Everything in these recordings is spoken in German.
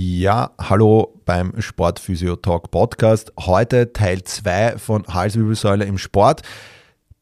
Ja, hallo beim Sportphysio Talk Podcast. Heute Teil 2 von Halswirbelsäule im Sport.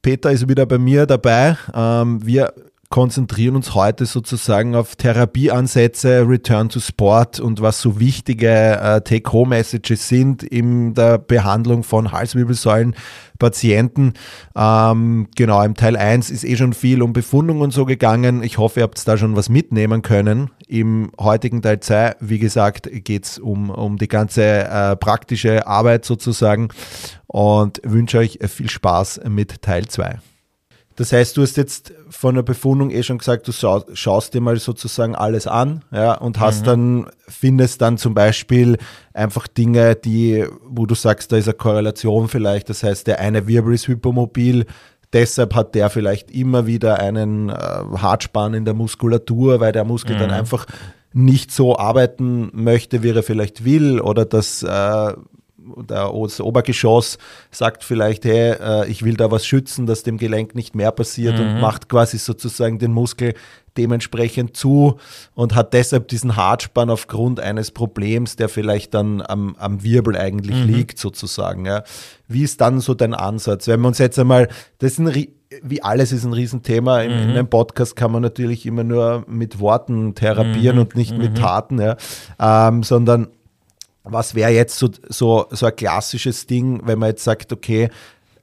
Peter ist wieder bei mir dabei. Ähm, wir konzentrieren uns heute sozusagen auf Therapieansätze, Return to Sport und was so wichtige äh, Take-Home-Messages sind in der Behandlung von Halswirbelsäulen. Patienten. Ähm, genau, im Teil 1 ist eh schon viel um Befundung und so gegangen. Ich hoffe, ihr habt da schon was mitnehmen können. Im heutigen Teil 2, wie gesagt, geht es um, um die ganze äh, praktische Arbeit sozusagen und wünsche euch viel Spaß mit Teil 2. Das heißt, du hast jetzt von der Befundung eh schon gesagt, du schaust dir mal sozusagen alles an, ja, und hast mhm. dann, findest dann zum Beispiel einfach Dinge, die, wo du sagst, da ist eine Korrelation vielleicht. Das heißt, der eine Wirbel ist hypermobil, deshalb hat der vielleicht immer wieder einen äh, Hartspann in der Muskulatur, weil der Muskel mhm. dann einfach nicht so arbeiten möchte, wie er vielleicht will, oder das äh, das Obergeschoss sagt vielleicht, hey, äh, ich will da was schützen, dass dem Gelenk nicht mehr passiert mhm. und macht quasi sozusagen den Muskel dementsprechend zu und hat deshalb diesen Hartspann aufgrund eines Problems, der vielleicht dann am, am Wirbel eigentlich mhm. liegt, sozusagen. Ja. Wie ist dann so dein Ansatz? Wenn wir uns jetzt einmal, das ist ein, wie alles ist ein Riesenthema. In, mhm. in einem Podcast kann man natürlich immer nur mit Worten therapieren mhm. und nicht mit mhm. Taten, ja. Ähm, sondern was wäre jetzt so, so, so ein klassisches Ding, wenn man jetzt sagt, okay,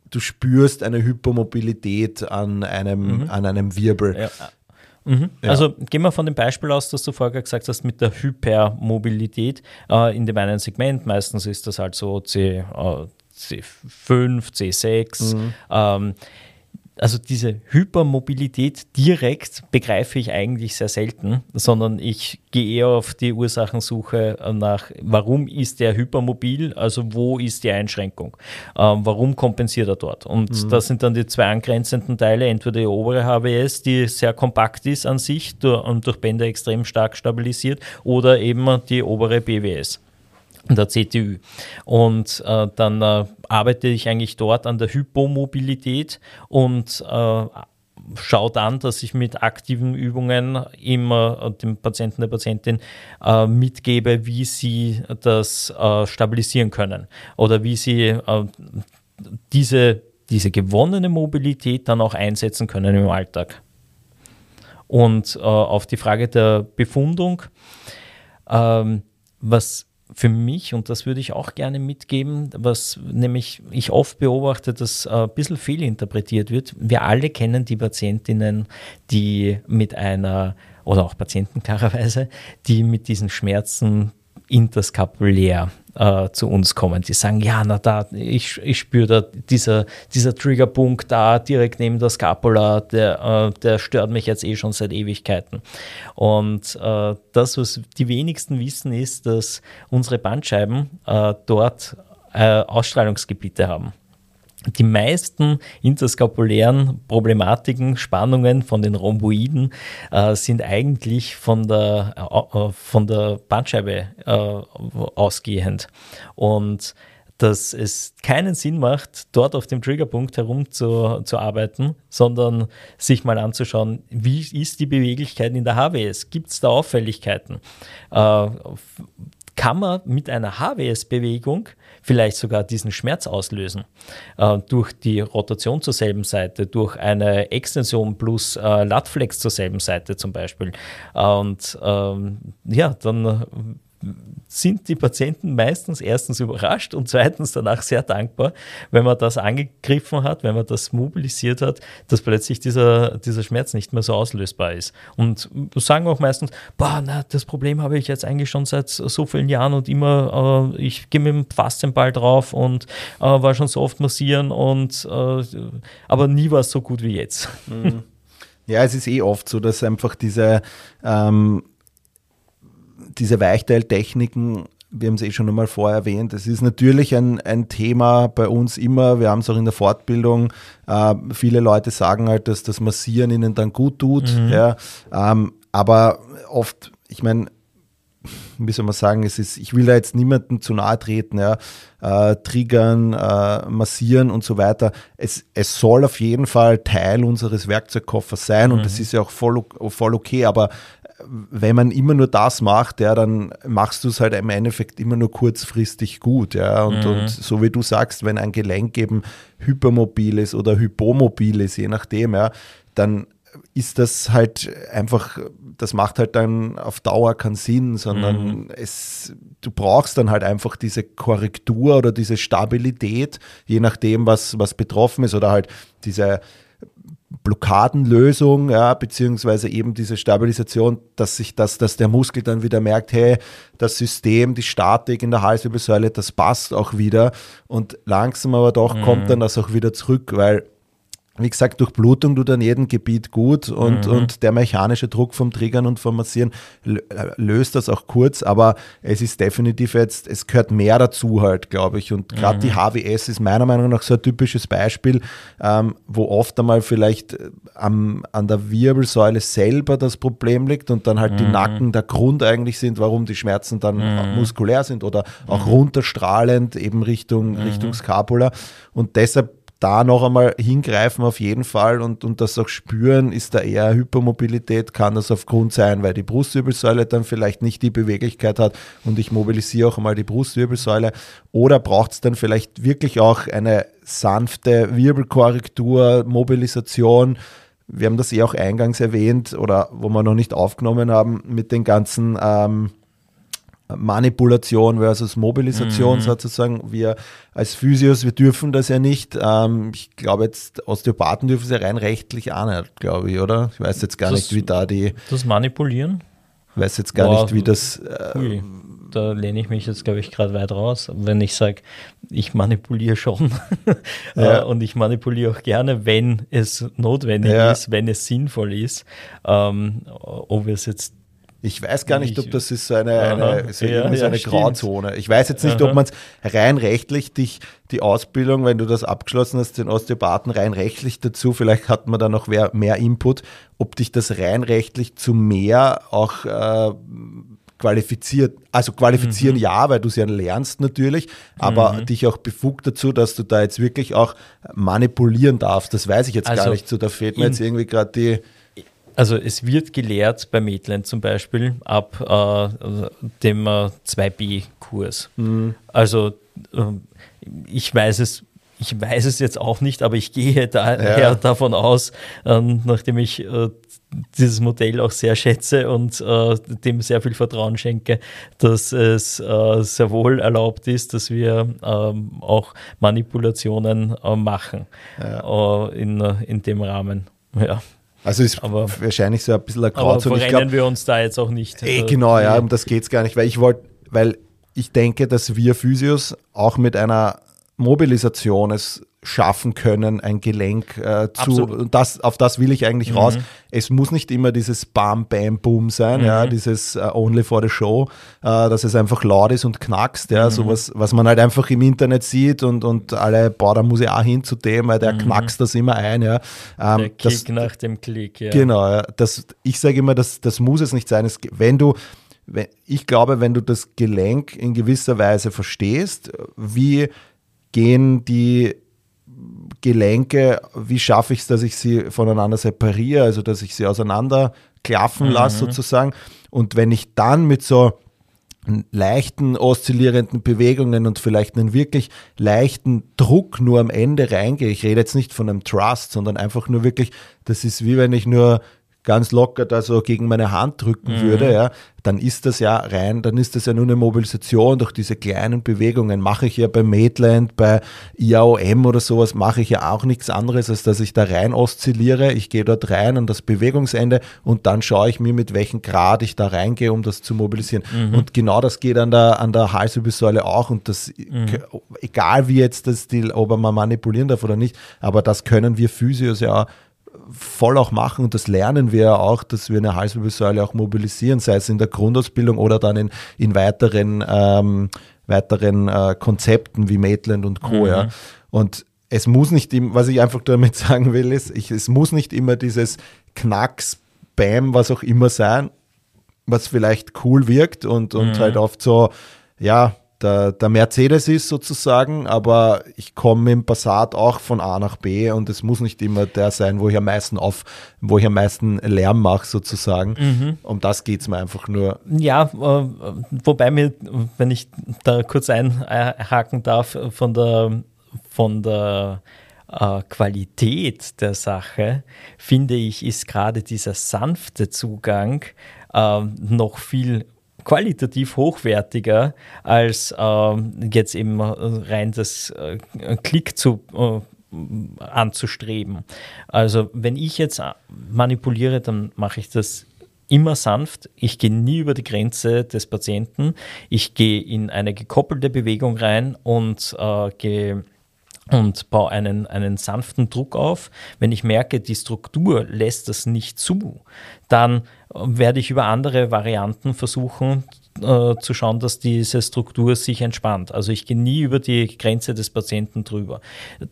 du spürst eine Hypermobilität an einem, mhm. an einem Wirbel. Ja. Mhm. Ja. Also gehen wir von dem Beispiel aus, das du vorher gesagt hast, mit der Hypermobilität äh, in dem einen Segment. Meistens ist das halt so C, äh, C5, C6. Mhm. Ähm, also diese Hypermobilität direkt begreife ich eigentlich sehr selten, sondern ich gehe eher auf die Ursachensuche nach, warum ist der hypermobil, also wo ist die Einschränkung, ähm, warum kompensiert er dort. Und mhm. das sind dann die zwei angrenzenden Teile, entweder die obere HWS, die sehr kompakt ist an sich und durch Bänder extrem stark stabilisiert, oder eben die obere BWS der CTÜ. Und äh, dann äh, arbeite ich eigentlich dort an der Hypomobilität und äh, schaue dann, dass ich mit aktiven Übungen immer äh, dem Patienten, der Patientin äh, mitgebe, wie sie das äh, stabilisieren können oder wie sie äh, diese, diese gewonnene Mobilität dann auch einsetzen können im Alltag. Und äh, auf die Frage der Befundung, ähm, was für mich, und das würde ich auch gerne mitgeben, was nämlich ich oft beobachte, dass ein bisschen fehlinterpretiert wird. Wir alle kennen die Patientinnen, die mit einer, oder auch Patienten klarerweise, die mit diesen Schmerzen interskapulär äh, zu uns kommen. Die sagen, ja, na da, ich, ich spüre da dieser, dieser Triggerpunkt da direkt neben der Scapula, der, äh, der stört mich jetzt eh schon seit Ewigkeiten. Und äh, das, was die wenigsten wissen, ist, dass unsere Bandscheiben äh, dort äh, Ausstrahlungsgebiete haben die meisten interskapulären Problematiken, Spannungen von den Rhomboiden äh, sind eigentlich von der, äh, äh, von der Bandscheibe äh, ausgehend. Und dass es keinen Sinn macht, dort auf dem Triggerpunkt herumzuarbeiten, sondern sich mal anzuschauen, wie ist die Beweglichkeit in der HWS? Gibt es da Auffälligkeiten? Äh, kann man mit einer HWS-Bewegung vielleicht sogar diesen Schmerz auslösen. Äh, durch die Rotation zur selben Seite, durch eine Extension plus äh, Latflex zur selben Seite zum Beispiel. Und ähm, ja, dann sind die Patienten meistens erstens überrascht und zweitens danach sehr dankbar, wenn man das angegriffen hat, wenn man das mobilisiert hat, dass plötzlich dieser, dieser Schmerz nicht mehr so auslösbar ist. Und sagen auch meistens, boah, na, das Problem habe ich jetzt eigentlich schon seit so vielen Jahren und immer, äh, ich gehe mit dem Faszienball drauf und äh, war schon so oft massieren und äh, aber nie war es so gut wie jetzt. Mhm. Ja, es ist eh oft so, dass einfach diese ähm, diese Weichteiltechniken wir haben es eh schon einmal vorher erwähnt, es ist natürlich ein, ein Thema bei uns immer, wir haben es auch in der Fortbildung, äh, viele Leute sagen halt, dass das Massieren ihnen dann gut tut, mhm. ja, ähm, aber oft, ich meine, wie soll man sagen, es ist, ich will da jetzt niemandem zu nahe treten, ja, äh, triggern, äh, massieren und so weiter. Es, es soll auf jeden Fall Teil unseres Werkzeugkoffers sein und mhm. das ist ja auch voll, voll okay, aber wenn man immer nur das macht, ja, dann machst du es halt im Endeffekt immer nur kurzfristig gut, ja. Und, mhm. und so wie du sagst, wenn ein Gelenk eben hypermobil ist oder hypomobil ist, je nachdem, ja, dann ist das halt einfach, das macht halt dann auf Dauer keinen Sinn, sondern mhm. es, du brauchst dann halt einfach diese Korrektur oder diese Stabilität, je nachdem, was, was betroffen ist oder halt diese Blockadenlösung, ja, beziehungsweise eben diese Stabilisation, dass sich das, dass der Muskel dann wieder merkt, hey, das System, die Statik in der Halswirbelsäule, das passt auch wieder und langsam aber doch mhm. kommt dann das auch wieder zurück, weil wie gesagt, Durchblutung tut an jedem Gebiet gut und, mhm. und der mechanische Druck vom Triggern und vom Massieren löst das auch kurz, aber es ist definitiv jetzt, es gehört mehr dazu halt, glaube ich. Und gerade mhm. die HWS ist meiner Meinung nach so ein typisches Beispiel, ähm, wo oft einmal vielleicht äh, am, an der Wirbelsäule selber das Problem liegt und dann halt mhm. die Nacken der Grund eigentlich sind, warum die Schmerzen dann mhm. muskulär sind oder auch mhm. runterstrahlend eben Richtung, Richtung mhm. Scapula. Und deshalb da noch einmal hingreifen auf jeden Fall und, und das auch spüren, ist da eher Hypermobilität, kann das aufgrund sein, weil die Brustwirbelsäule dann vielleicht nicht die Beweglichkeit hat und ich mobilisiere auch einmal die Brustwirbelsäule. Oder braucht es dann vielleicht wirklich auch eine sanfte Wirbelkorrektur, Mobilisation, wir haben das eh auch eingangs erwähnt oder wo wir noch nicht aufgenommen haben mit den ganzen ähm, Manipulation versus Mobilisation mhm. sozusagen. Wir als Physios, wir dürfen das ja nicht. Ähm, ich glaube jetzt, Osteopathen dürfen es ja rein rechtlich auch nicht, glaube ich, oder? Ich weiß jetzt gar das, nicht, wie da die... Das Manipulieren? Ich weiß jetzt gar Boah, nicht, wie das... Äh, da lehne ich mich jetzt, glaube ich, gerade weit raus. Wenn ich sage, ich manipuliere schon ja. Äh, und ich manipuliere auch gerne, wenn es notwendig ja. ist, wenn es sinnvoll ist. Ähm, ob wir es jetzt ich weiß gar nicht, ob das ist so eine, eine, so ja, so eine ja, Grauzone. Ich weiß jetzt nicht, Aha. ob man es rein rechtlich dich, die Ausbildung, wenn du das abgeschlossen hast, den Osteopathen rein rechtlich dazu, vielleicht hat man da noch mehr, mehr Input, ob dich das rein rechtlich zu mehr auch äh, qualifiziert, also qualifizieren mhm. ja, weil du es ja lernst natürlich, aber mhm. dich auch befugt dazu, dass du da jetzt wirklich auch manipulieren darfst. Das weiß ich jetzt also gar nicht so. Da fehlt mir jetzt irgendwie gerade die also es wird gelehrt bei Maitland zum Beispiel ab äh, dem äh, 2b-Kurs. Mhm. Also äh, ich weiß es, ich weiß es jetzt auch nicht, aber ich gehe daher ja. davon aus, ähm, nachdem ich äh, dieses Modell auch sehr schätze und äh, dem sehr viel Vertrauen schenke, dass es äh, sehr wohl erlaubt ist, dass wir ähm, auch Manipulationen machen ja. in, in dem Rahmen. Ja. Also ist aber, wahrscheinlich so ein bisschen ein Grauzone. Aber verrennen wir uns da jetzt auch nicht. Eh, genau, ja, um das geht es gar nicht, weil ich wollte, weil ich denke, dass wir Physios auch mit einer Mobilisation es schaffen können, ein Gelenk äh, zu. Und das, auf das will ich eigentlich mhm. raus. Es muss nicht immer dieses Bam, Bam, Boom sein, mhm. ja, dieses uh, Only for the Show, uh, dass es einfach laut ist und knackst, ja, mhm. sowas, was man halt einfach im Internet sieht und, und alle, boah, da muss ich auch hin zu dem, weil der mhm. knackst das immer ein, ja. Ähm, der Kick das, nach dem Klick, ja. Genau, ja. Das, ich sage immer, das, das muss es nicht sein. Es, wenn du, ich glaube, wenn du das Gelenk in gewisser Weise verstehst, wie gehen die Gelenke, wie schaffe ich es, dass ich sie voneinander separiere, also dass ich sie auseinander klaffen mhm. lasse sozusagen. Und wenn ich dann mit so leichten oszillierenden Bewegungen und vielleicht einen wirklich leichten Druck nur am Ende reingehe. Ich rede jetzt nicht von einem Trust, sondern einfach nur wirklich, das ist wie wenn ich nur ganz locker da so gegen meine Hand drücken mhm. würde, ja, dann ist das ja rein, dann ist das ja nur eine Mobilisation durch diese kleinen Bewegungen. Mache ich ja bei Maitland, bei IAOM oder sowas, mache ich ja auch nichts anderes, als dass ich da rein oszilliere. Ich gehe dort rein an das Bewegungsende und dann schaue ich mir, mit welchem Grad ich da reingehe, um das zu mobilisieren. Mhm. Und genau das geht an der, an der Halswirbelsäule auch und das, mhm. egal wie jetzt das, die, ob man manipulieren darf oder nicht, aber das können wir Physios ja voll auch machen und das lernen wir ja auch, dass wir eine Halswirbelsäule auch mobilisieren, sei es in der Grundausbildung oder dann in, in weiteren, ähm, weiteren äh, Konzepten wie Maitland und Co. Mhm. Ja. Und es muss nicht, was ich einfach damit sagen will, ist, ich, es muss nicht immer dieses Knacks, Bam, was auch immer sein, was vielleicht cool wirkt und, und mhm. halt oft so, ja, der, der Mercedes ist sozusagen, aber ich komme im Passat auch von A nach B und es muss nicht immer der sein, wo ich am meisten auf, wo ich am meisten Lärm mache sozusagen. Mhm. Um das geht es mir einfach nur. Ja, äh, wobei mir, wenn ich da kurz einhaken darf, von der, von der äh, Qualität der Sache, finde ich, ist gerade dieser sanfte Zugang äh, noch viel qualitativ hochwertiger als äh, jetzt eben rein das äh, Klick zu äh, anzustreben. Also wenn ich jetzt manipuliere, dann mache ich das immer sanft. Ich gehe nie über die Grenze des Patienten. Ich gehe in eine gekoppelte Bewegung rein und äh, gehe und baue einen, einen sanften Druck auf. Wenn ich merke, die Struktur lässt das nicht zu, dann werde ich über andere Varianten versuchen äh, zu schauen, dass diese Struktur sich entspannt. Also ich gehe nie über die Grenze des Patienten drüber.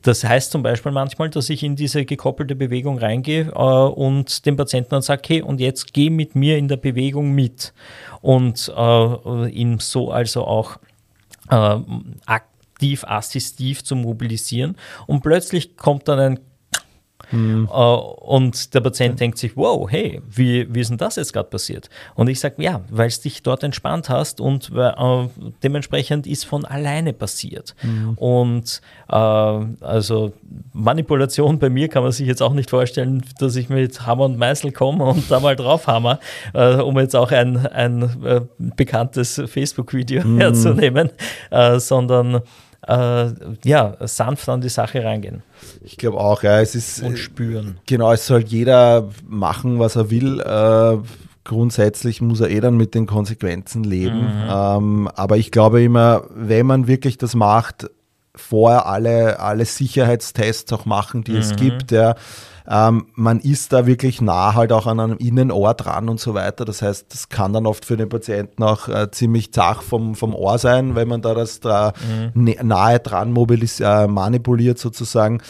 Das heißt zum Beispiel manchmal, dass ich in diese gekoppelte Bewegung reingehe äh, und dem Patienten dann sage, hey, und jetzt geh mit mir in der Bewegung mit. Und äh, ihn so also auch äh, aktiv, assistiv zu mobilisieren. Und plötzlich kommt dann ein Mhm. Äh, und der Patient denkt sich, wow, hey, wie, wie ist denn das jetzt gerade passiert? Und ich sage, ja, weil es dich dort entspannt hast und äh, dementsprechend ist von alleine passiert. Mhm. Und äh, also Manipulation bei mir kann man sich jetzt auch nicht vorstellen, dass ich mit Hammer und Meißel komme und da mal draufhammer, äh, um jetzt auch ein, ein äh, bekanntes Facebook-Video mhm. herzunehmen, äh, sondern äh, ja, sanft an die Sache reingehen. Ich glaube auch, ja. Es ist, Und spüren. Genau, es soll jeder machen, was er will. Äh, grundsätzlich muss er eh dann mit den Konsequenzen leben. Mhm. Ähm, aber ich glaube immer, wenn man wirklich das macht, vorher alle, alle Sicherheitstests auch machen, die mhm. es gibt, ja ähm, man ist da wirklich nah halt auch an einem Innenohr dran und so weiter. Das heißt, das kann dann oft für den Patienten auch äh, ziemlich zach vom, vom Ohr sein, wenn man da das da mhm. nahe dran mobilis- äh, manipuliert sozusagen.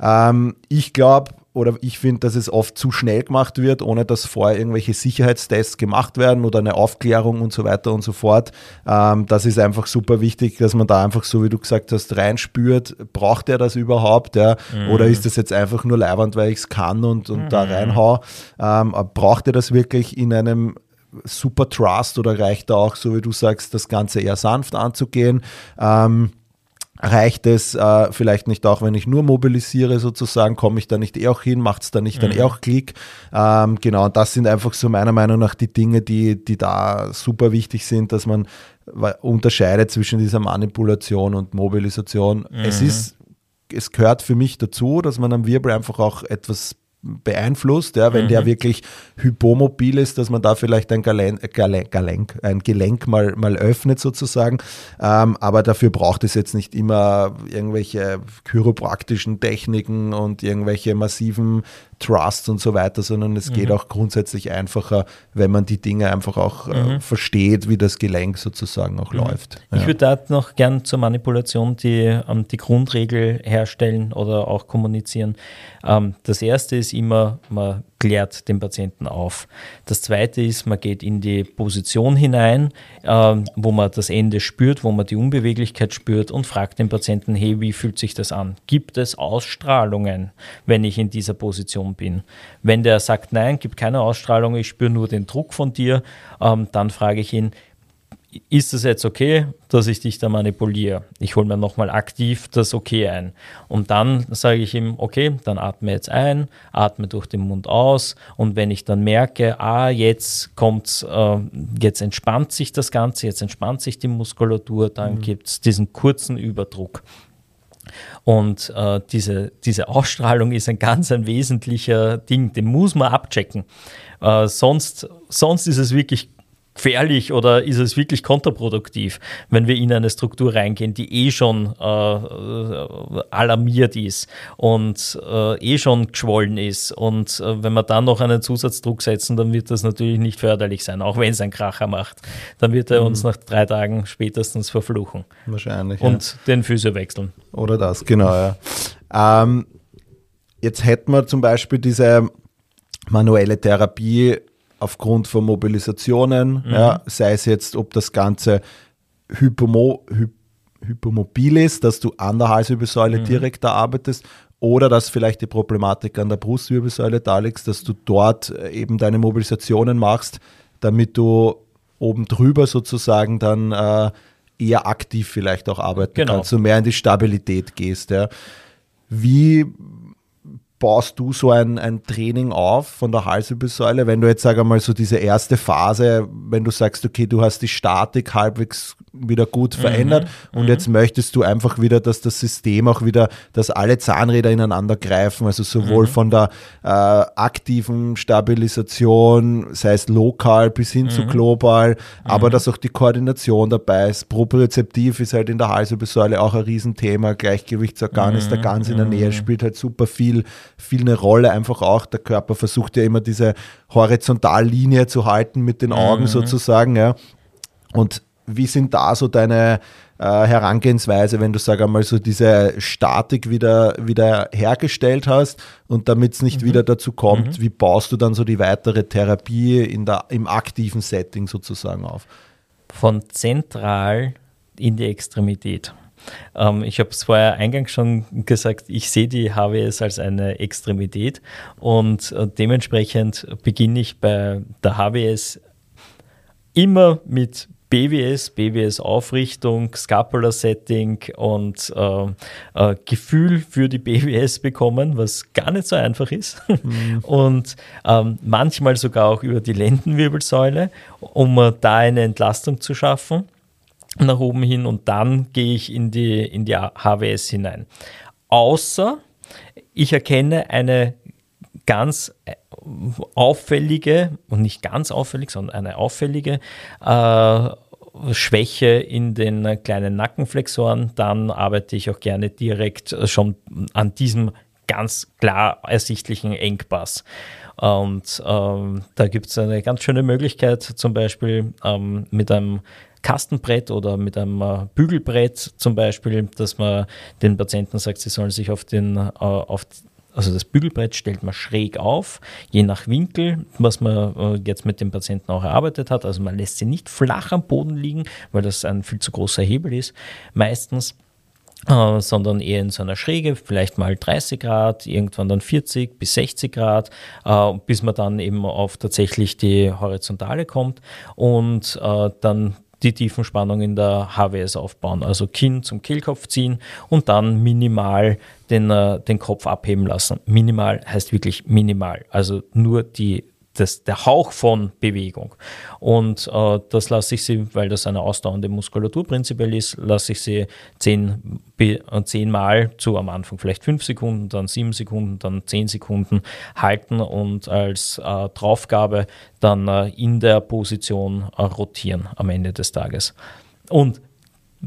Ähm, ich glaube, oder ich finde, dass es oft zu schnell gemacht wird, ohne dass vorher irgendwelche Sicherheitstests gemacht werden oder eine Aufklärung und so weiter und so fort. Ähm, das ist einfach super wichtig, dass man da einfach, so wie du gesagt hast, reinspürt, braucht er das überhaupt? Ja? Mhm. Oder ist das jetzt einfach nur leibend, weil ich es kann und, und mhm. da reinhau? Ähm, braucht er das wirklich in einem super Trust oder reicht da auch, so wie du sagst, das Ganze eher sanft anzugehen? Ähm, reicht es äh, vielleicht nicht auch, wenn ich nur mobilisiere sozusagen, komme ich da nicht eh auch hin, macht es da nicht mhm. dann eh auch Klick. Ähm, genau, und das sind einfach so meiner Meinung nach die Dinge, die, die da super wichtig sind, dass man unterscheidet zwischen dieser Manipulation und Mobilisation. Mhm. Es ist, es gehört für mich dazu, dass man am Wirbel einfach auch etwas beeinflusst, ja, wenn mhm. der wirklich hypomobil ist, dass man da vielleicht ein, Galen, Galen, Galenk, ein Gelenk mal, mal öffnet sozusagen. Ähm, aber dafür braucht es jetzt nicht immer irgendwelche chiropraktischen Techniken und irgendwelche massiven Trust und so weiter, sondern es mhm. geht auch grundsätzlich einfacher, wenn man die Dinge einfach auch äh, mhm. versteht, wie das Gelenk sozusagen auch mhm. läuft. Ja. Ich würde da noch gern zur Manipulation die, ähm, die Grundregel herstellen oder auch kommunizieren. Ähm, das erste ist immer, man klärt den Patienten auf. Das zweite ist, man geht in die Position hinein, äh, wo man das Ende spürt, wo man die Unbeweglichkeit spürt und fragt den Patienten, hey, wie fühlt sich das an? Gibt es Ausstrahlungen, wenn ich in dieser Position bin? Wenn der sagt, nein, gibt keine Ausstrahlung, ich spüre nur den Druck von dir, ähm, dann frage ich ihn, ist es jetzt okay, dass ich dich da manipuliere? Ich hole mir nochmal aktiv das Okay ein. Und dann sage ich ihm, okay, dann atme jetzt ein, atme durch den Mund aus. Und wenn ich dann merke, ah, jetzt kommt, äh, jetzt entspannt sich das Ganze, jetzt entspannt sich die Muskulatur, dann mhm. gibt es diesen kurzen Überdruck. Und äh, diese, diese Ausstrahlung ist ein ganz ein wesentlicher Ding, den muss man abchecken. Äh, sonst, sonst ist es wirklich gefährlich oder ist es wirklich kontraproduktiv, wenn wir in eine Struktur reingehen, die eh schon äh, alarmiert ist und äh, eh schon geschwollen ist. Und äh, wenn wir dann noch einen Zusatzdruck setzen, dann wird das natürlich nicht förderlich sein, auch wenn es einen Kracher macht. Dann wird er mhm. uns nach drei Tagen spätestens verfluchen. Wahrscheinlich. Und ja. den Physio wechseln. Oder das, genau, ja. Ähm, jetzt hätten wir zum Beispiel diese manuelle Therapie aufgrund von Mobilisationen, mhm. ja, sei es jetzt, ob das Ganze Hypomo, Hy, hypomobil ist, dass du an der Halswirbelsäule mhm. direkt da arbeitest, oder dass vielleicht die Problematik an der Brustwirbelsäule da liegt, dass du dort äh, eben deine Mobilisationen machst, damit du oben drüber sozusagen dann äh, eher aktiv vielleicht auch arbeiten genau. kannst, so mehr in die Stabilität gehst. Ja. Wie baust du so ein, ein Training auf von der Halswirbelsäule, wenn du jetzt, sag einmal, so diese erste Phase, wenn du sagst, okay, du hast die Statik halbwegs wieder gut mhm, verändert mhm, und jetzt möchtest du einfach wieder, dass das System auch wieder, dass alle Zahnräder ineinander greifen, also sowohl mhm. von der äh, aktiven Stabilisation, sei es lokal bis hin zu mhm. global, aber mhm. dass auch die Koordination dabei ist. Propriozeptiv ist halt in der Halswirbelsäule auch ein Riesenthema, Gleichgewichtsorgan ist da ganz in der Nähe, spielt halt super viel viel eine Rolle, einfach auch. Der Körper versucht ja immer diese Horizontallinie zu halten mit den Augen mhm. sozusagen. Ja. Und wie sind da so deine äh, Herangehensweise, wenn du, sag einmal, so diese Statik wieder, wieder hergestellt hast und damit es nicht mhm. wieder dazu kommt, mhm. wie baust du dann so die weitere Therapie in der, im aktiven Setting sozusagen auf? Von zentral in die Extremität. Ähm, ich habe es vorher eingangs schon gesagt, ich sehe die HWS als eine Extremität und äh, dementsprechend beginne ich bei der HWS immer mit BWS, BWS-Aufrichtung, Scapular-Setting und äh, äh, Gefühl für die BWS bekommen, was gar nicht so einfach ist. Mhm. Und ähm, manchmal sogar auch über die Lendenwirbelsäule, um äh, da eine Entlastung zu schaffen nach oben hin und dann gehe ich in die, in die HWS hinein. Außer ich erkenne eine ganz äh, auffällige, und nicht ganz auffällig, sondern eine auffällige äh, Schwäche in den kleinen Nackenflexoren, dann arbeite ich auch gerne direkt schon an diesem ganz klar ersichtlichen Engpass. Und ähm, da gibt es eine ganz schöne Möglichkeit, zum Beispiel ähm, mit einem Kastenbrett oder mit einem äh, Bügelbrett zum Beispiel, dass man den Patienten sagt, sie sollen sich auf den, äh, auf also das Bügelbrett stellt man schräg auf, je nach Winkel, was man äh, jetzt mit dem Patienten auch erarbeitet hat. Also man lässt sie nicht flach am Boden liegen, weil das ein viel zu großer Hebel ist, meistens. Äh, sondern eher in so einer Schräge, vielleicht mal 30 Grad, irgendwann dann 40 bis 60 Grad, äh, bis man dann eben auf tatsächlich die Horizontale kommt und äh, dann die Tiefenspannung in der HWS aufbauen. Also Kinn zum Kehlkopf ziehen und dann minimal den, äh, den Kopf abheben lassen. Minimal heißt wirklich minimal. Also nur die das, der Hauch von Bewegung. Und äh, das lasse ich sie, weil das eine ausdauernde Muskulatur prinzipiell ist, lasse ich sie zehn, zehnmal zu am Anfang vielleicht fünf Sekunden, dann sieben Sekunden, dann zehn Sekunden halten und als äh, Draufgabe dann äh, in der Position äh, rotieren am Ende des Tages. Und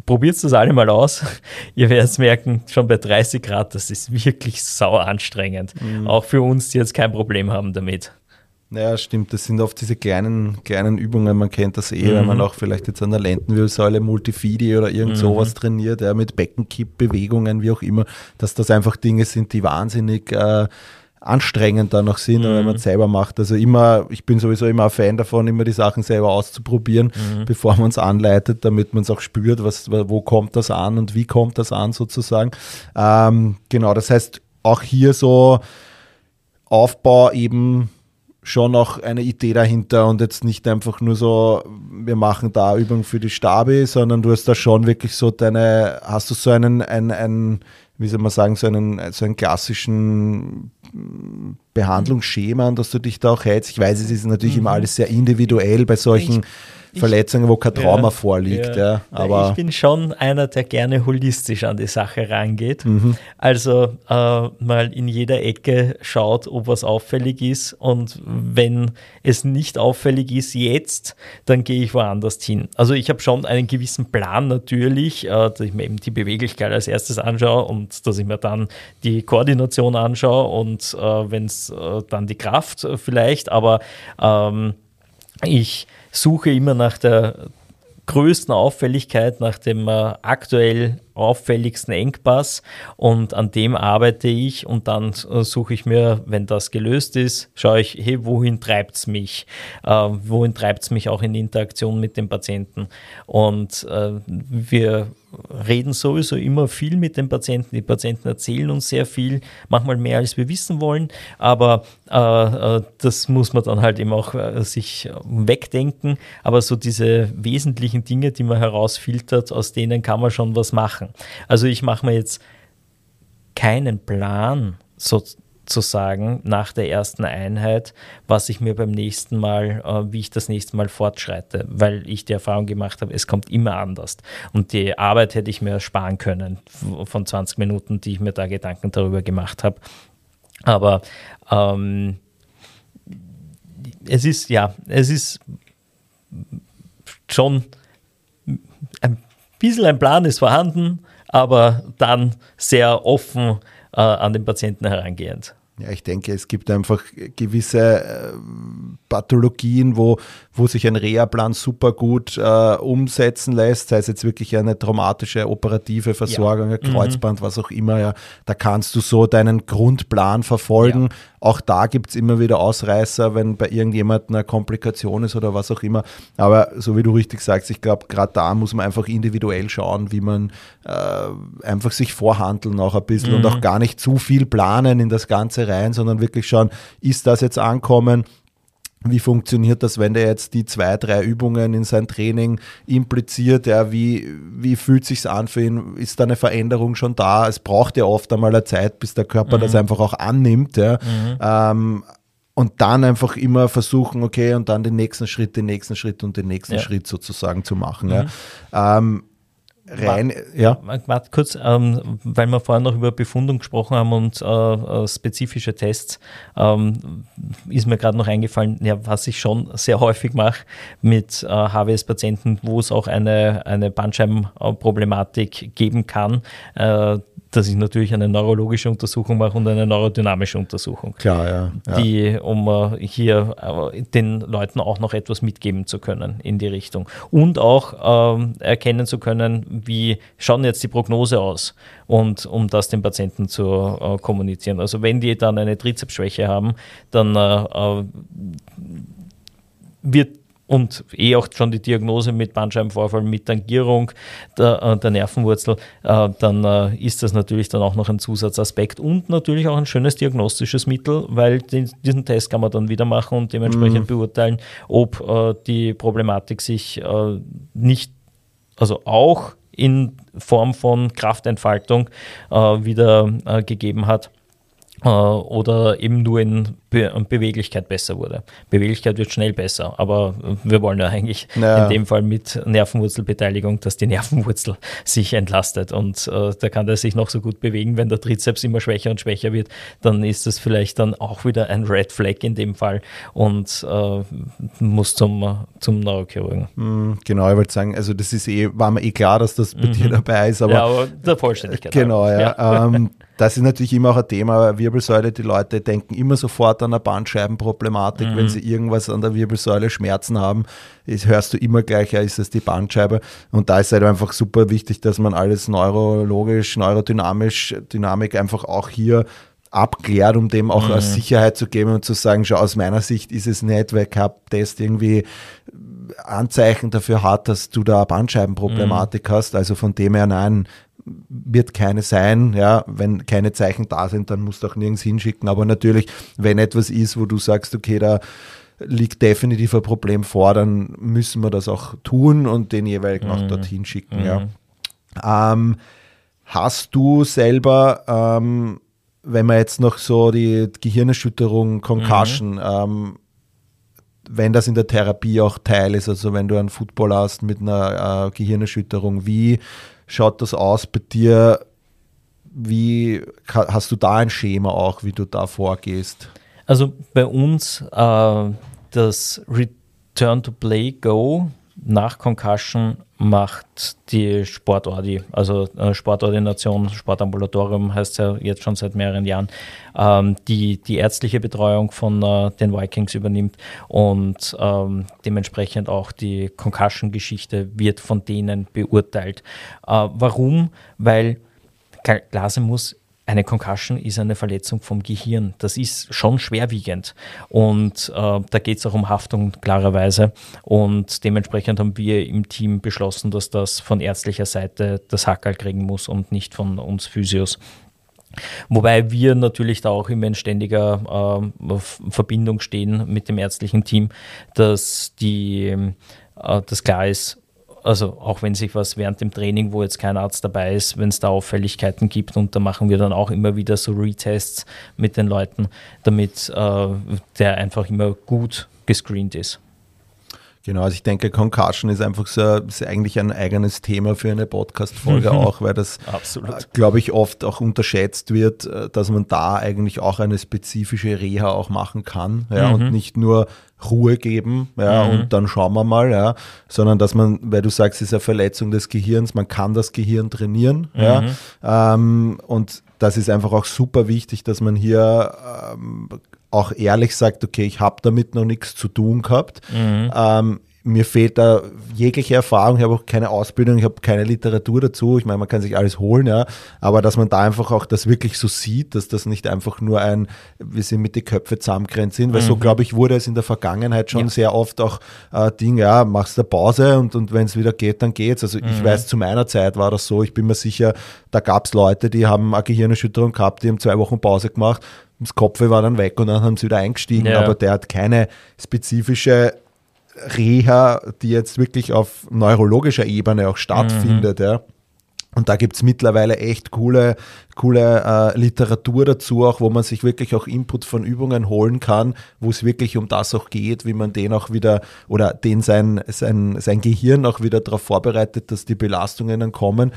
probiert das alle mal aus. Ihr werdet merken, schon bei 30 Grad, das ist wirklich sauer anstrengend. Mhm. Auch für uns, die jetzt kein Problem haben damit. Ja, stimmt. Das sind oft diese kleinen, kleinen Übungen. Man kennt das eh, mhm. wenn man auch vielleicht jetzt an der Lendenwirbelsäule Multifidi oder irgend mhm. sowas trainiert, ja, mit Beckenkippbewegungen, wie auch immer, dass das einfach Dinge sind, die wahnsinnig äh, anstrengend dann noch sind, mhm. wenn man es selber macht. Also immer, ich bin sowieso immer ein Fan davon, immer die Sachen selber auszuprobieren, mhm. bevor man es anleitet, damit man es auch spürt, was, wo kommt das an und wie kommt das an sozusagen. Ähm, genau, das heißt, auch hier so Aufbau eben schon auch eine Idee dahinter und jetzt nicht einfach nur so, wir machen da Übung für die Stabi, sondern du hast da schon wirklich so deine, hast du so einen, einen, einen wie soll man sagen, so einen, so einen klassischen Behandlungsschema, an das du dich da auch hältst. Ich weiß, es ist natürlich mhm. immer alles sehr individuell bei solchen Verletzungen, wo kein Trauma ja, vorliegt. Ja. aber ich bin schon einer, der gerne holistisch an die Sache rangeht. Mhm. Also äh, mal in jeder Ecke schaut, ob was auffällig ist. Und wenn es nicht auffällig ist jetzt, dann gehe ich woanders hin. Also ich habe schon einen gewissen Plan natürlich, äh, dass ich mir eben die Beweglichkeit als erstes anschaue und dass ich mir dann die Koordination anschaue und äh, wenn es äh, dann die Kraft vielleicht, aber ähm, ich suche immer nach der größten Auffälligkeit, nach dem äh, aktuell auffälligsten Engpass und an dem arbeite ich und dann äh, suche ich mir, wenn das gelöst ist, schaue ich, hey, wohin treibt es mich? Äh, wohin treibt es mich auch in Interaktion mit dem Patienten? Und äh, wir reden sowieso immer viel mit den Patienten. Die Patienten erzählen uns sehr viel, manchmal mehr als wir wissen wollen, aber äh, äh das muss man dann halt eben auch äh, sich wegdenken. Aber so diese wesentlichen Dinge, die man herausfiltert, aus denen kann man schon was machen. Also ich mache mir jetzt keinen Plan, so, sagen nach der ersten Einheit, was ich mir beim nächsten Mal, äh, wie ich das nächste Mal fortschreite, weil ich die Erfahrung gemacht habe, es kommt immer anders. Und die Arbeit hätte ich mir sparen können von 20 Minuten, die ich mir da Gedanken darüber gemacht habe. Aber ähm, es ist, ja, es ist schon ein bisschen ein Plan ist vorhanden, aber dann sehr offen äh, an den Patienten herangehend. Ja, ich denke, es gibt einfach gewisse äh, Pathologien, wo, wo sich ein Reha-Plan super gut äh, umsetzen lässt, sei es jetzt wirklich eine traumatische operative Versorgung, ja. ein mhm. Kreuzband, mhm. was auch immer. Ja, da kannst du so deinen Grundplan verfolgen. Ja. Auch da gibt es immer wieder Ausreißer, wenn bei irgendjemandem eine Komplikation ist oder was auch immer. Aber so wie du richtig sagst, ich glaube, gerade da muss man einfach individuell schauen, wie man äh, einfach sich vorhandeln auch ein bisschen mhm. und auch gar nicht zu viel planen in das Ganze rein, sondern wirklich schauen, ist das jetzt ankommen? Wie funktioniert das, wenn der jetzt die zwei, drei Übungen in sein Training impliziert? Ja, wie, wie fühlt sich an für ihn? Ist da eine Veränderung schon da? Es braucht ja oft einmal eine Zeit, bis der Körper mhm. das einfach auch annimmt. Ja. Mhm. Ähm, und dann einfach immer versuchen, okay, und dann den nächsten Schritt, den nächsten Schritt und den nächsten ja. Schritt sozusagen zu machen. Mhm. Ja. Ähm, rein, ja. Warte kurz, ähm, weil wir vorhin noch über Befundung gesprochen haben und äh, äh spezifische Tests, ähm, ist mir gerade noch eingefallen, ja, was ich schon sehr häufig mache mit äh, HWS-Patienten, wo es auch eine, eine Bandscheibenproblematik geben kann. Äh, dass ich natürlich eine neurologische Untersuchung mache und eine neurodynamische Untersuchung. Klar, ja. ja. Die, um uh, hier uh, den Leuten auch noch etwas mitgeben zu können in die Richtung. Und auch uh, erkennen zu können, wie schauen jetzt die Prognose aus und um das den Patienten zu äh, kommunizieren. Also wenn die dann eine Trizepsschwäche haben, dann wird und eh auch schon die Diagnose mit Bandscheibenvorfall, mit Tangierung der, äh, der Nervenwurzel, äh, dann äh, ist das natürlich dann auch noch ein Zusatzaspekt und natürlich auch ein schönes diagnostisches Mittel, weil den, diesen Test kann man dann wieder machen und dementsprechend mhm. beurteilen, ob äh, die Problematik sich äh, nicht, also auch in Form von Kraftentfaltung äh, wieder gegeben hat oder eben nur in Be Beweglichkeit besser wurde. Beweglichkeit wird schnell besser, aber wir wollen ja eigentlich ja. in dem Fall mit Nervenwurzelbeteiligung, dass die Nervenwurzel sich entlastet und äh, da kann der sich noch so gut bewegen, wenn der Trizeps immer schwächer und schwächer wird, dann ist das vielleicht dann auch wieder ein Red Flag in dem Fall und äh, muss zum, zum Neurochirurgen. Mhm, genau, ich wollte sagen, also das ist eh, war mir eh klar, dass das bei mhm. dir dabei ist, aber, ja, aber der Vollständigkeit. Genau, ja. ja. Ähm, das ist natürlich immer auch ein Thema, Wirbelsäule, die Leute denken immer sofort an eine Bandscheibenproblematik, mhm. wenn sie irgendwas an der Wirbelsäule Schmerzen haben, ist, hörst du immer gleich, ja, ist es die Bandscheibe. Und da ist halt einfach super wichtig, dass man alles neurologisch, neurodynamisch, Dynamik einfach auch hier abklärt, um dem auch mhm. Sicherheit zu geben und zu sagen, schau, aus meiner Sicht ist es nicht, weil Cup-Test irgendwie Anzeichen dafür hat, dass du da Bandscheibenproblematik mhm. hast. Also von dem her, nein, wird keine sein. Ja, wenn keine Zeichen da sind, dann musst du auch nirgends hinschicken. Aber natürlich, wenn etwas ist, wo du sagst, okay, da liegt definitiv ein Problem vor, dann müssen wir das auch tun und den jeweiligen mhm. auch dorthin schicken. Mhm. Ja. Ähm, hast du selber, ähm, wenn man jetzt noch so die Gehirnerschütterung, Concussion, mhm. ähm, wenn das in der Therapie auch Teil ist, also wenn du einen Footballer hast mit einer äh, Gehirnerschütterung, wie schaut das aus bei dir? Wie hast du da ein Schema auch, wie du da vorgehst? Also bei uns äh, das Return to Play Go nach Concussion macht die Sportordi, also äh, Sportordination, Sportambulatorium heißt ja jetzt schon seit mehreren Jahren, ähm, die die ärztliche Betreuung von äh, den Vikings übernimmt und ähm, dementsprechend auch die Concussion-Geschichte wird von denen beurteilt. Äh, warum? Weil Glase muss eine Concussion ist eine Verletzung vom Gehirn. Das ist schon schwerwiegend. Und äh, da geht es auch um Haftung klarerweise. Und dementsprechend haben wir im Team beschlossen, dass das von ärztlicher Seite das Hackerl kriegen muss und nicht von uns Physios. Wobei wir natürlich da auch immer in ständiger äh, Verbindung stehen mit dem ärztlichen Team, dass die, äh, das klar ist, also auch wenn sich was während dem Training, wo jetzt kein Arzt dabei ist, wenn es da Auffälligkeiten gibt und da machen wir dann auch immer wieder so Retests mit den Leuten, damit äh, der einfach immer gut gescreent ist. Genau, also ich denke, Concussion ist einfach so ist eigentlich ein eigenes Thema für eine Podcast-Folge mhm. auch, weil das, äh, glaube ich, oft auch unterschätzt wird, äh, dass man da eigentlich auch eine spezifische Reha auch machen kann ja, mhm. und nicht nur Ruhe geben ja, mhm. und dann schauen wir mal, ja, sondern dass man, weil du sagst, es ist eine Verletzung des Gehirns, man kann das Gehirn trainieren ja, mhm. ähm, und das ist einfach auch super wichtig, dass man hier ähm, auch ehrlich sagt, okay, ich habe damit noch nichts zu tun gehabt. Mhm. Ähm, mir fehlt da jegliche Erfahrung, ich habe auch keine Ausbildung, ich habe keine Literatur dazu. Ich meine, man kann sich alles holen, ja, aber dass man da einfach auch das wirklich so sieht, dass das nicht einfach nur ein, wir sind mit die Köpfe zusammengrenzt sind, weil mhm. so glaube ich wurde es in der Vergangenheit schon ja. sehr oft auch äh, Ding, ja, machst eine Pause und, und wenn es wieder geht, dann geht's. Also mhm. ich weiß, zu meiner Zeit war das so, ich bin mir sicher, da gab es Leute, die haben eine Gehirnerschütterung gehabt, die haben zwei Wochen Pause gemacht das Kopf war dann weg und dann haben sie wieder eingestiegen, ja. aber der hat keine spezifische Reha, die jetzt wirklich auf neurologischer Ebene auch stattfindet. Mhm. Ja. Und da gibt es mittlerweile echt coole, coole äh, Literatur dazu, auch wo man sich wirklich auch Input von Übungen holen kann, wo es wirklich um das auch geht, wie man den auch wieder oder den sein, sein, sein Gehirn auch wieder darauf vorbereitet, dass die Belastungen dann kommen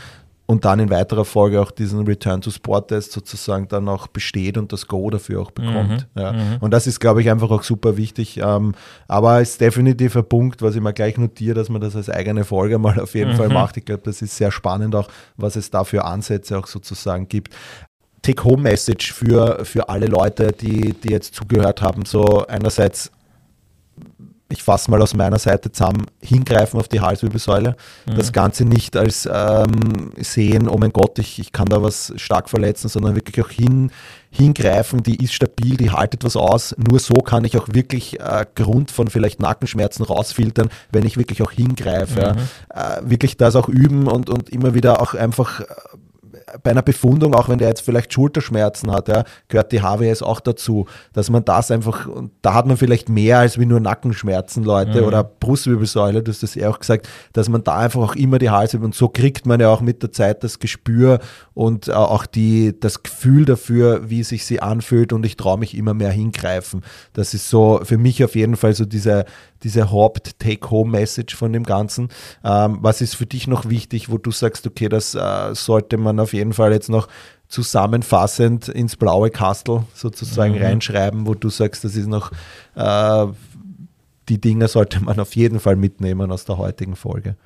und dann in weiterer Folge auch diesen Return to Sport Test sozusagen dann auch besteht und das Go dafür auch bekommt. Mhm, ja. Mhm. Und das ist, glaube ich, einfach auch super wichtig. Ähm, aber ist definitiv ein Punkt, was ich mir gleich notiere, dass man das als eigene Folge mal auf jeden mhm. Fall macht. Ich glaube, das ist sehr spannend auch, was es da für Ansätze auch sozusagen gibt. Take-Home-Message für, für alle Leute, die, die jetzt zugehört haben. So einerseits ich fasse mal aus meiner Seite zusammen, hingreifen auf die Halswirbelsäule. Mhm. Das Ganze nicht als ähm, sehen, oh mein Gott, ich, ich kann da was stark verletzen, sondern wirklich auch hin, hingreifen, die ist stabil, die haltet was aus. Nur so kann ich auch wirklich äh, Grund von vielleicht Nackenschmerzen rausfiltern, wenn ich wirklich auch hingreife. Mhm. Äh, wirklich das auch üben und, und immer wieder auch einfach äh, bei einer Befundung, auch wenn der jetzt vielleicht Schulterschmerzen hat, ja, gehört die HWS auch dazu, dass man das einfach, und da hat man vielleicht mehr als wie nur Nackenschmerzen, Leute, mhm. oder Brustwirbelsäule, du hast das ja auch gesagt, dass man da einfach auch immer die Halswirbel, und so kriegt man ja auch mit der Zeit das Gespür und äh, auch die, das Gefühl dafür, wie sich sie anfühlt und ich traue mich immer mehr hingreifen. Das ist so für mich auf jeden Fall so diese, diese Haupt-Take-Home-Message von dem Ganzen. Ähm, was ist für dich noch wichtig, wo du sagst, okay, das äh, sollte man auf jeden Fall jetzt noch zusammenfassend ins blaue Kastel sozusagen mhm. reinschreiben, wo du sagst, das ist noch, äh, die Dinge sollte man auf jeden Fall mitnehmen aus der heutigen Folge.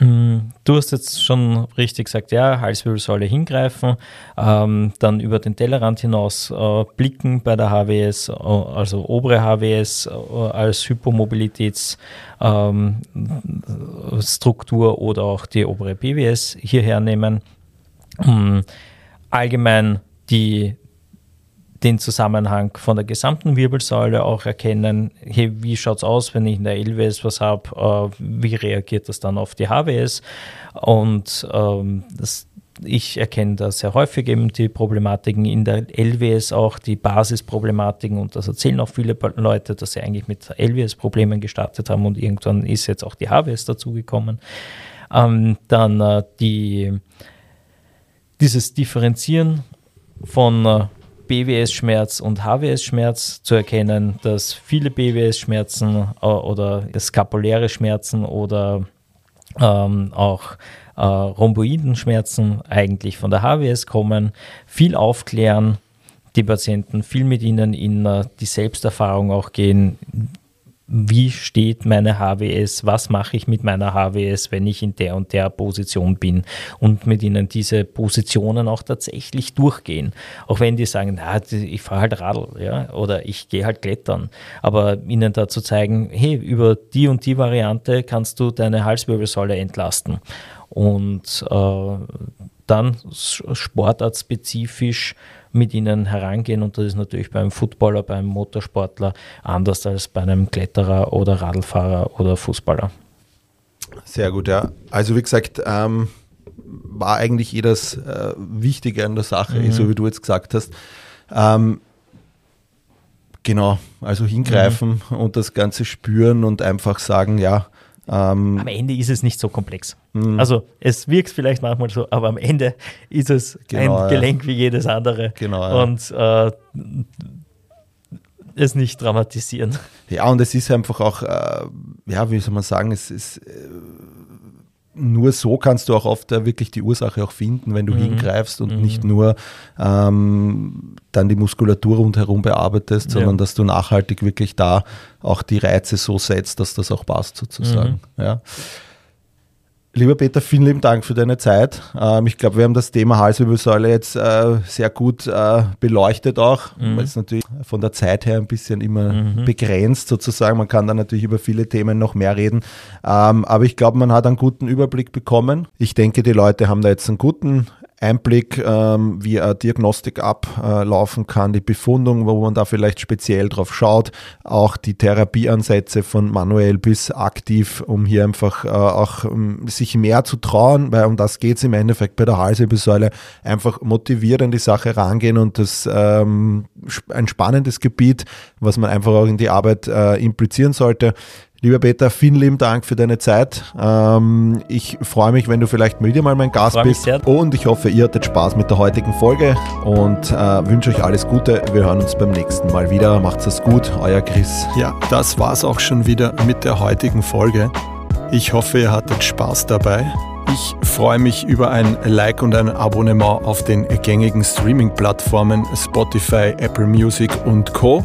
Mm, du hast jetzt schon richtig gesagt, ja, Halswirbelsäule hingreifen, ähm, dann über den Tellerrand hinaus äh, blicken bei der HWS, äh, also obere HWS äh, als Hypomobilitätsstruktur ähm, oder auch die obere BWS hierher nehmen. Ähm, allgemein die den Zusammenhang von der gesamten Wirbelsäule auch erkennen, hey, wie schaut es aus, wenn ich in der LWS was habe, äh, wie reagiert das dann auf die HWS und ähm, das, ich erkenne da sehr häufig eben die Problematiken in der LWS auch, die Basisproblematiken. Und das erzählen auch viele Leute, dass sie eigentlich mit LWS-Problemen gestartet haben und irgendwann ist jetzt auch die HWS dazugekommen. Ähm, dann äh, die, dieses Differenzieren von äh, BWS-Schmerz und HWS-Schmerz zu erkennen, dass viele BWS-Schmerzen äh, oder skapuläre Schmerzen oder ähm, auch äh, Rhomboidenschmerzen eigentlich von der HWS kommen, viel aufklären, die Patienten viel mit ihnen in uh, die Selbsterfahrung auch gehen, wie steht meine HWS, was mache ich mit meiner HWS, wenn ich in der und der Position bin und mit ihnen diese Positionen auch tatsächlich durchgehen. Auch wenn die sagen, na, ich fahre halt Radl ja, oder ich gehe halt klettern. Aber ihnen da zu zeigen, hey, über die und die Variante kannst du deine Halswirbelsäule entlasten. Und äh, dann sportartspezifisch mit ihnen herangehen und das ist natürlich beim Footballer, beim Motorsportler anders als bei einem Kletterer oder Radlfahrer oder Fußballer. Sehr gut, ja. Also wie gesagt, ähm, war eigentlich eh das äh, Wichtige an der Sache, mhm. so wie du jetzt gesagt hast. Ähm, genau, also hingreifen mhm. und das Ganze spüren und einfach sagen, ja, ähm, am Ende ist es nicht so komplex. Mh. Also es wirkt vielleicht manchmal so, aber am Ende ist es genau, ein Gelenk wie jedes andere. Genau, ja. Und äh, es nicht dramatisieren. Ja, und es ist einfach auch, äh, ja, wie soll man sagen, es ist äh, nur so kannst du auch oft äh, wirklich die Ursache auch finden, wenn du mhm. hingreifst und mhm. nicht nur ähm, dann die Muskulatur rundherum bearbeitest, sondern ja. dass du nachhaltig wirklich da auch die Reize so setzt, dass das auch passt sozusagen. Mhm. Ja. Lieber Peter, vielen lieben Dank für deine Zeit. Ähm, ich glaube, wir haben das Thema Halswirbelsäule jetzt äh, sehr gut äh, beleuchtet auch. Mhm. Ist natürlich von der Zeit her ein bisschen immer mhm. begrenzt sozusagen. Man kann da natürlich über viele Themen noch mehr reden. Ähm, aber ich glaube, man hat einen guten Überblick bekommen. Ich denke, die Leute haben da jetzt einen guten Einblick, ähm, wie eine Diagnostik ablaufen kann, die Befundung, wo man da vielleicht speziell drauf schaut, auch die Therapieansätze von manuell bis aktiv, um hier einfach äh, auch um, sich mehr zu trauen, weil um das geht es im Endeffekt bei der Halswirbelsäule, einfach motiviert an die Sache rangehen und das ähm, ein spannendes Gebiet, was man einfach auch in die Arbeit äh, implizieren sollte. Lieber Peter, vielen lieben Dank für deine Zeit. Ähm, ich freue mich, wenn du vielleicht wieder mal mein Gast bist. Sehr. Und ich hoffe, ihr hattet Spaß mit der heutigen Folge und äh, wünsche euch alles Gute. Wir hören uns beim nächsten Mal wieder. Macht's es gut, euer Chris. Ja, das war's auch schon wieder mit der heutigen Folge. Ich hoffe, ihr hattet Spaß dabei. Ich freue mich über ein Like und ein Abonnement auf den gängigen Streaming-Plattformen Spotify, Apple Music und Co.